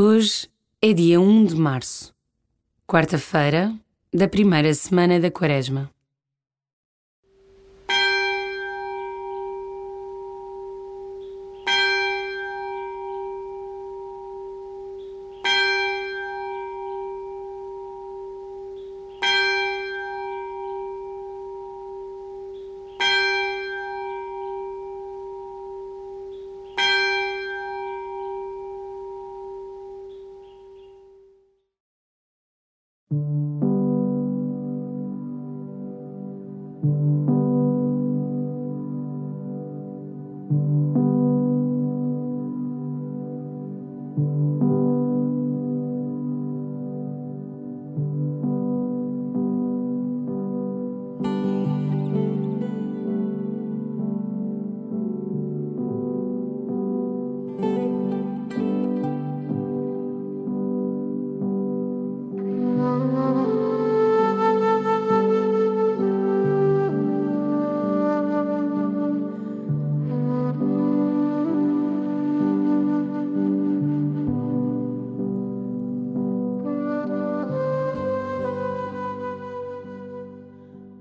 Hoje é dia 1 de março, quarta-feira da primeira semana da Quaresma.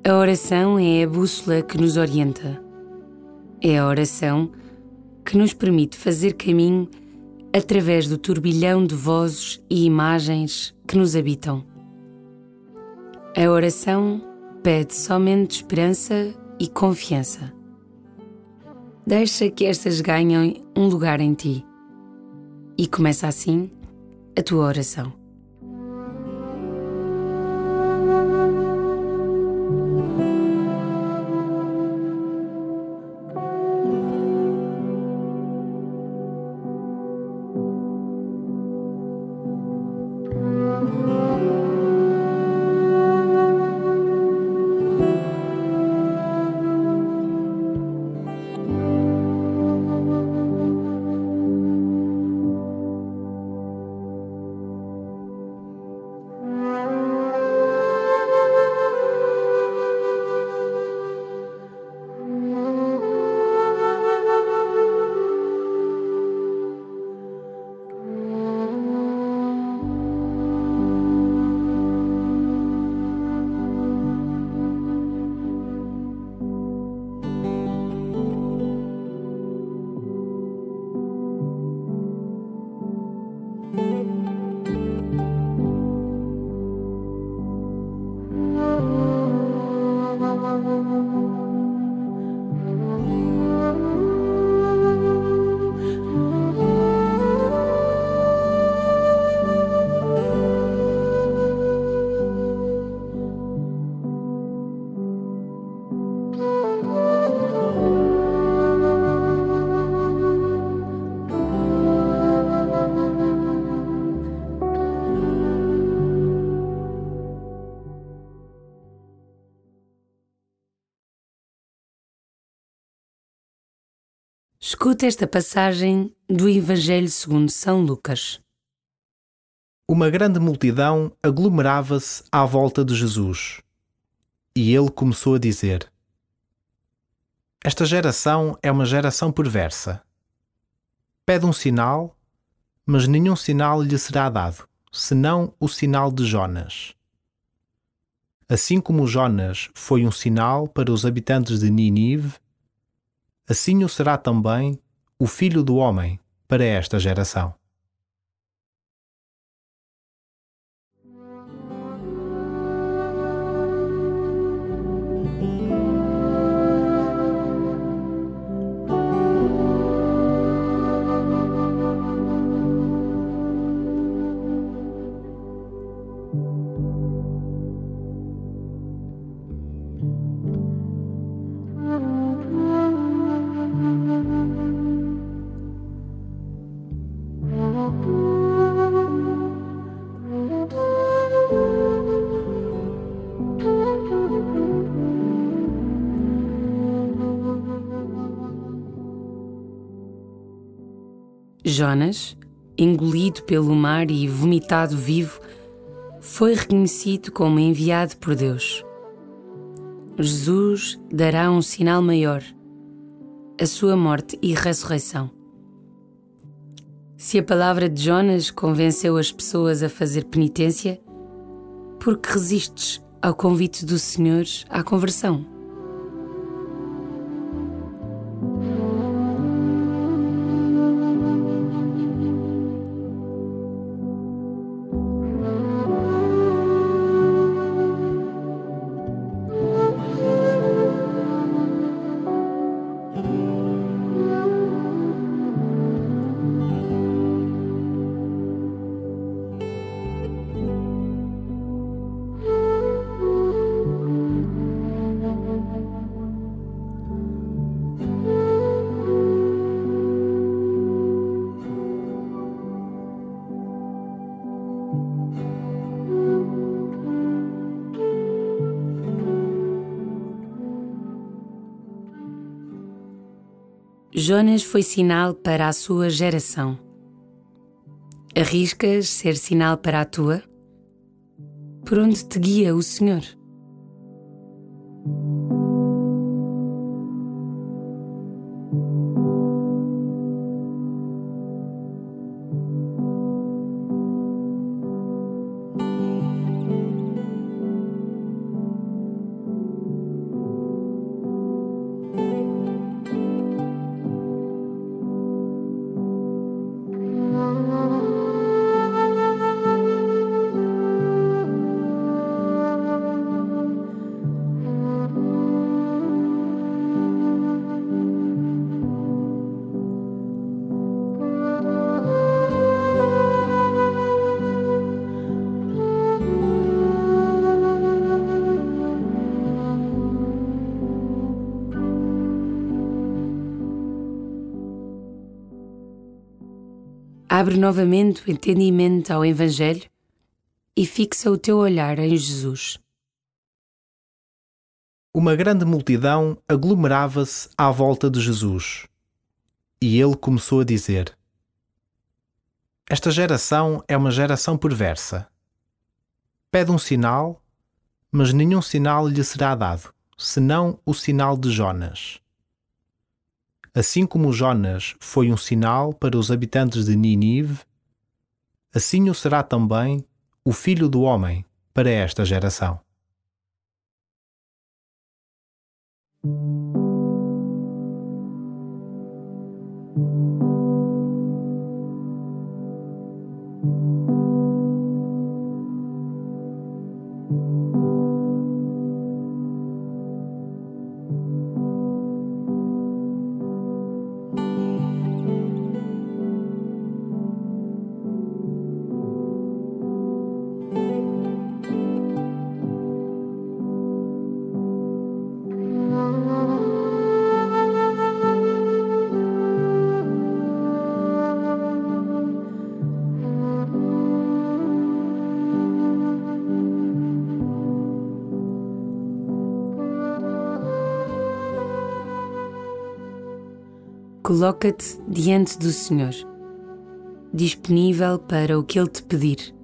A oração é a bússola que nos orienta. É a oração que nos permite fazer caminho através do turbilhão de vozes e imagens que nos habitam. A oração pede somente esperança e confiança. Deixa que estas ganhem um lugar em ti. E começa assim a tua oração. Escuta esta passagem do Evangelho segundo São Lucas. Uma grande multidão aglomerava-se à volta de Jesus. E ele começou a dizer: Esta geração é uma geração perversa. Pede um sinal, mas nenhum sinal lhe será dado, senão o sinal de Jonas. Assim como Jonas foi um sinal para os habitantes de Nínive, assim o será também o Filho do Homem para esta geração. Jonas, engolido pelo mar e vomitado vivo, foi reconhecido como enviado por Deus. Jesus dará um sinal maior, a sua morte e ressurreição. Se a palavra de Jonas convenceu as pessoas a fazer penitência, por que resistes ao convite do Senhor à conversão? Jonas foi sinal para a sua geração. Arriscas ser sinal para a tua? Por onde te guia o Senhor? Abre novamente o entendimento ao Evangelho e fixa o teu olhar em Jesus. Uma grande multidão aglomerava-se à volta de Jesus. E ele começou a dizer: Esta geração é uma geração perversa. Pede um sinal, mas nenhum sinal lhe será dado, senão o sinal de Jonas. Assim como Jonas foi um sinal para os habitantes de Ninive, assim o será também o Filho do Homem para esta geração. Coloca-te diante do Senhor, disponível para o que Ele te pedir.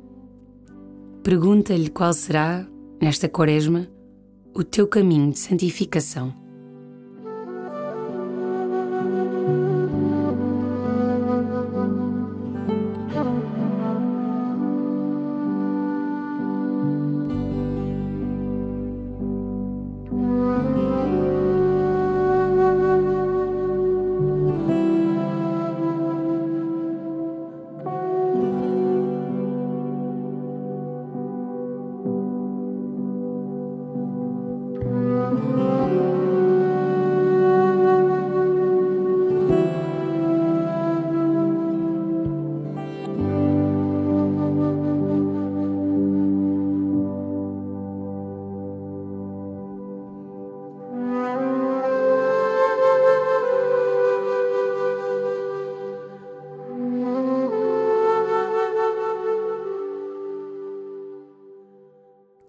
Pergunta-lhe qual será, nesta Quaresma, o teu caminho de santificação.